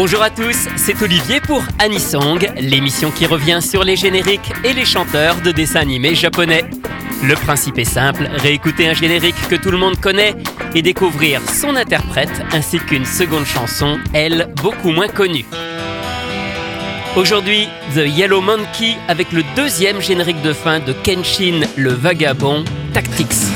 Bonjour à tous, c'est Olivier pour Anisong, l'émission qui revient sur les génériques et les chanteurs de dessins animés japonais. Le principe est simple, réécouter un générique que tout le monde connaît et découvrir son interprète ainsi qu'une seconde chanson, elle, beaucoup moins connue. Aujourd'hui, The Yellow Monkey avec le deuxième générique de fin de Kenshin le Vagabond, Tactics.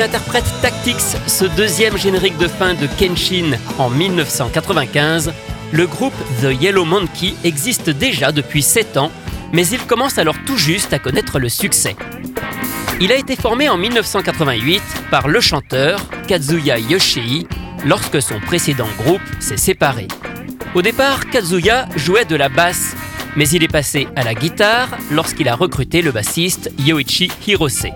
Interprète Tactics, ce deuxième générique de fin de Kenshin en 1995, le groupe The Yellow Monkey existe déjà depuis 7 ans, mais il commence alors tout juste à connaître le succès. Il a été formé en 1988 par le chanteur Kazuya Yoshii lorsque son précédent groupe s'est séparé. Au départ, Kazuya jouait de la basse, mais il est passé à la guitare lorsqu'il a recruté le bassiste Yoichi Hirose.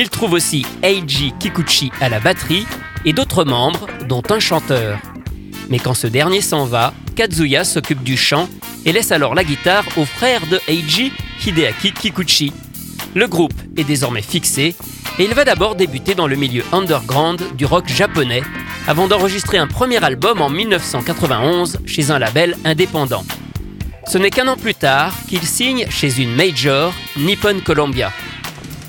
Il trouve aussi Eiji Kikuchi à la batterie et d'autres membres, dont un chanteur. Mais quand ce dernier s'en va, Kazuya s'occupe du chant et laisse alors la guitare au frère de Eiji, Hideaki Kikuchi. Le groupe est désormais fixé et il va d'abord débuter dans le milieu underground du rock japonais avant d'enregistrer un premier album en 1991 chez un label indépendant. Ce n'est qu'un an plus tard qu'il signe chez une major, Nippon Columbia.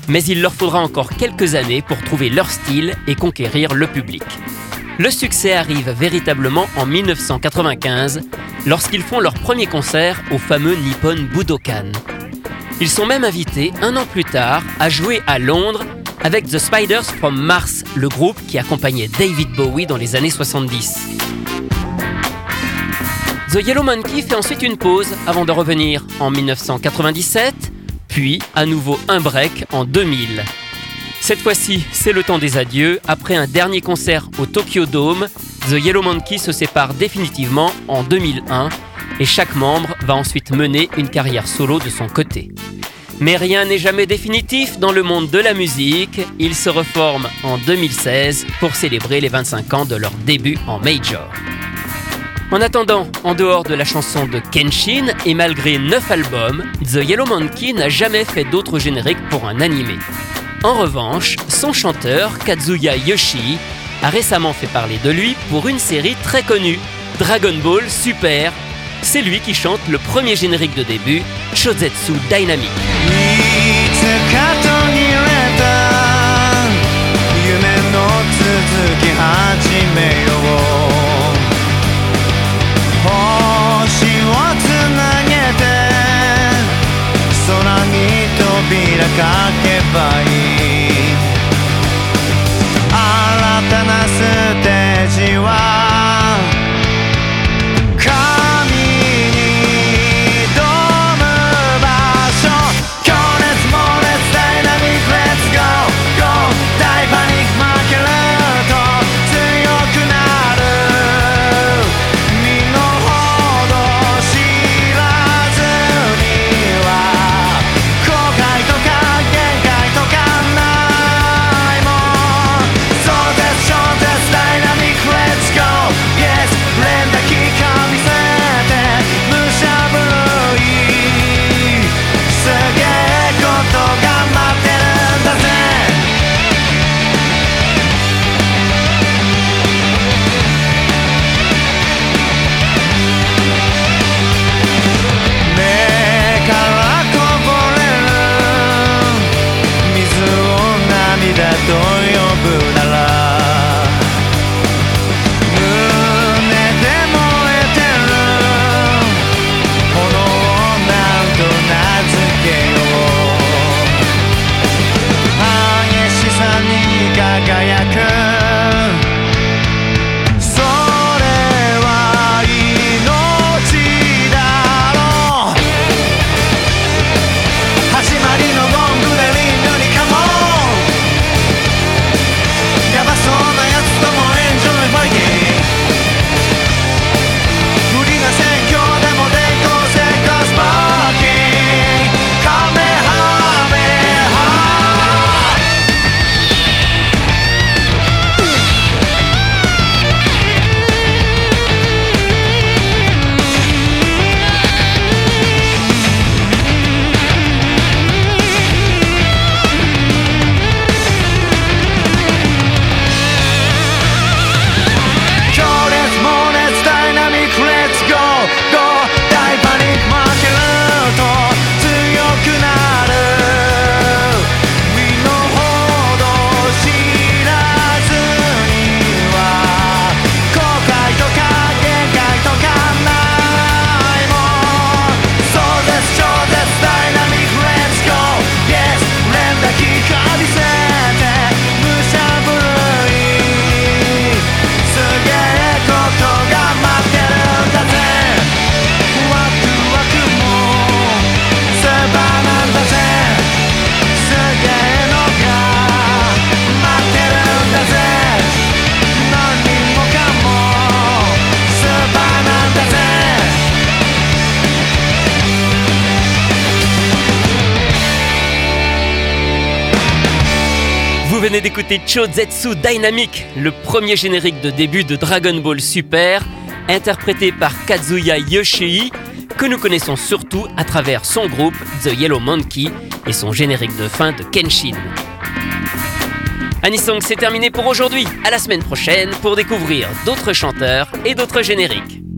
Mais il leur faudra encore quelques années pour trouver leur style et conquérir le public. Le succès arrive véritablement en 1995 lorsqu'ils font leur premier concert au fameux Nippon Budokan. Ils sont même invités un an plus tard à jouer à Londres avec The Spiders from Mars, le groupe qui accompagnait David Bowie dans les années 70. The Yellow Monkey fait ensuite une pause avant de revenir en 1997, puis à nouveau un break en 2000. Cette fois-ci, c'est le temps des adieux. Après un dernier concert au Tokyo Dome, The Yellow Monkey se sépare définitivement en 2001 et chaque membre va ensuite mener une carrière solo de son côté. Mais rien n'est jamais définitif dans le monde de la musique. Ils se reforment en 2016 pour célébrer les 25 ans de leur début en major. En attendant, en dehors de la chanson de Kenshin et malgré 9 albums, The Yellow Monkey n'a jamais fait d'autres génériques pour un animé. En revanche, son chanteur, Kazuya Yoshi, a récemment fait parler de lui pour une série très connue, Dragon Ball Super, c'est lui qui chante le premier générique de début, Shozetsu Dynamic. vai. Venez d'écouter Chozetsu Dynamic, le premier générique de début de Dragon Ball Super, interprété par Kazuya Yoshii, que nous connaissons surtout à travers son groupe The Yellow Monkey et son générique de fin de Kenshin. Anisong, c'est terminé pour aujourd'hui. À la semaine prochaine pour découvrir d'autres chanteurs et d'autres génériques.